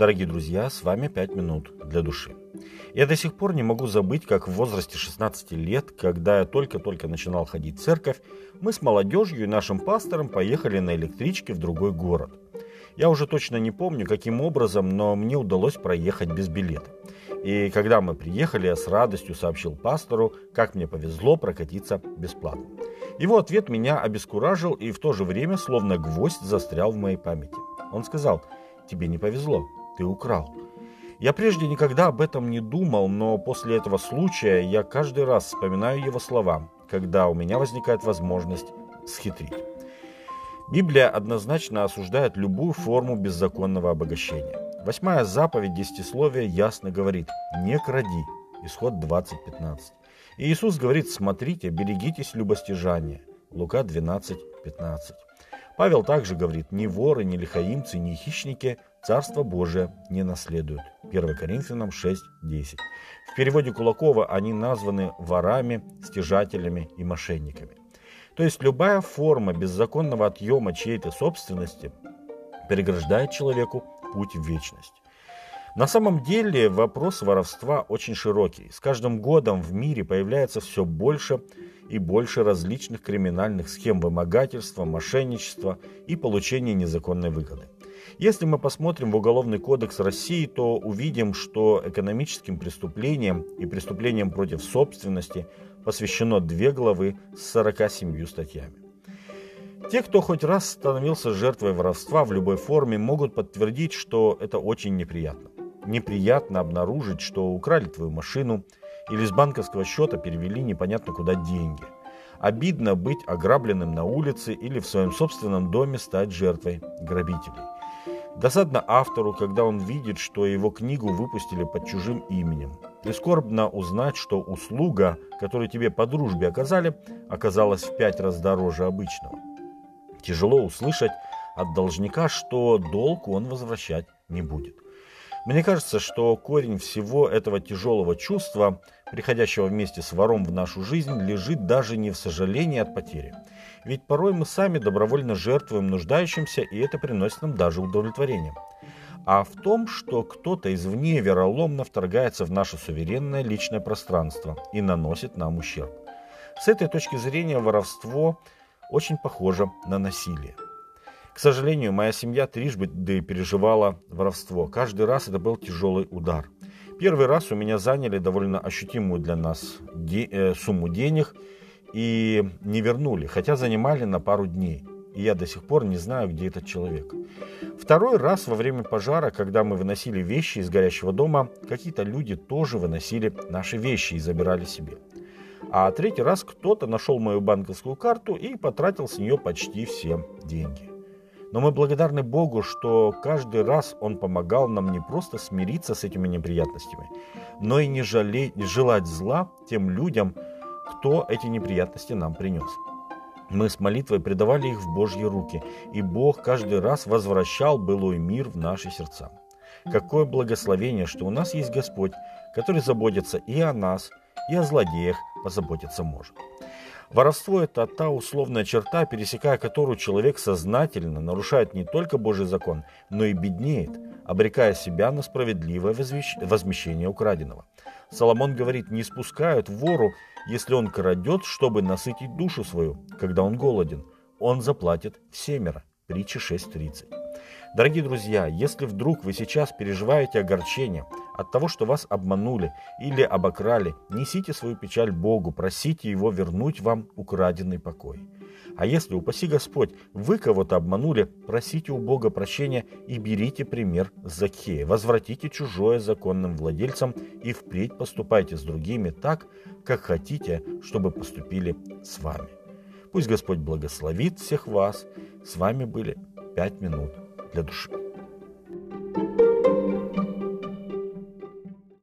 Дорогие друзья, с вами «Пять минут для души». Я до сих пор не могу забыть, как в возрасте 16 лет, когда я только-только начинал ходить в церковь, мы с молодежью и нашим пастором поехали на электричке в другой город. Я уже точно не помню, каким образом, но мне удалось проехать без билета. И когда мы приехали, я с радостью сообщил пастору, как мне повезло прокатиться бесплатно. Его ответ меня обескуражил и в то же время словно гвоздь застрял в моей памяти. Он сказал, тебе не повезло, ты украл. Я прежде никогда об этом не думал, но после этого случая я каждый раз вспоминаю его слова, когда у меня возникает возможность схитрить. Библия однозначно осуждает любую форму беззаконного обогащения. Восьмая заповедь десятисловия ясно говорит «не кради» Исход 20.15. И Иисус говорит «смотрите, берегитесь любостяжания» Лука 12.15. Павел также говорит «ни воры, ни лихаимцы, ни хищники Царство Божие не наследуют. 1 Коринфянам 6.10. В переводе Кулакова они названы ворами, стяжателями и мошенниками. То есть любая форма беззаконного отъема чьей-то собственности переграждает человеку путь в вечность. На самом деле вопрос воровства очень широкий. С каждым годом в мире появляется все больше и больше различных криминальных схем вымогательства, мошенничества и получения незаконной выгоды. Если мы посмотрим в Уголовный кодекс России, то увидим, что экономическим преступлениям и преступлениям против собственности посвящено две главы с 47 статьями. Те, кто хоть раз становился жертвой воровства в любой форме, могут подтвердить, что это очень неприятно. Неприятно обнаружить, что украли твою машину или с банковского счета перевели непонятно куда деньги. Обидно быть ограбленным на улице или в своем собственном доме стать жертвой грабителей. Досадно автору, когда он видит, что его книгу выпустили под чужим именем. Прискорбно узнать, что услуга, которую тебе по дружбе оказали, оказалась в пять раз дороже обычного. Тяжело услышать от должника, что долг он возвращать не будет. Мне кажется, что корень всего этого тяжелого чувства, приходящего вместе с вором в нашу жизнь, лежит даже не в сожалении от потери. Ведь порой мы сами добровольно жертвуем нуждающимся, и это приносит нам даже удовлетворение. А в том, что кто-то извне вероломно вторгается в наше суверенное личное пространство и наносит нам ущерб. С этой точки зрения воровство очень похоже на насилие. Сожалению, моя семья трижды переживала воровство. Каждый раз это был тяжелый удар. Первый раз у меня заняли довольно ощутимую для нас де- э, сумму денег и не вернули, хотя занимали на пару дней. И я до сих пор не знаю, где этот человек. Второй раз во время пожара, когда мы выносили вещи из горящего дома, какие-то люди тоже выносили наши вещи и забирали себе. А третий раз кто-то нашел мою банковскую карту и потратил с нее почти все деньги. Но мы благодарны Богу, что каждый раз Он помогал нам не просто смириться с этими неприятностями, но и не, жалеть, не желать зла тем людям, кто эти неприятности нам принес. Мы с молитвой предавали их в Божьи руки, и Бог каждый раз возвращал былой мир в наши сердца. Какое благословение, что у нас есть Господь, который заботится и о нас, и о злодеях позаботиться может. Воровство – это та условная черта, пересекая которую человек сознательно нарушает не только Божий закон, но и беднеет, обрекая себя на справедливое возмещение украденного. Соломон говорит, не спускают вору, если он крадет, чтобы насытить душу свою, когда он голоден. Он заплатит в семеро. Притча 6.30. Дорогие друзья, если вдруг вы сейчас переживаете огорчение от того, что вас обманули или обокрали, несите свою печаль Богу, просите Его вернуть вам украденный покой. А если, упаси Господь, вы кого-то обманули, просите у Бога прощения и берите пример Закхея. Возвратите чужое законным владельцам и впредь поступайте с другими так, как хотите, чтобы поступили с вами. Пусть Господь благословит всех вас. С вами были «Пять минут sağlıkla dur.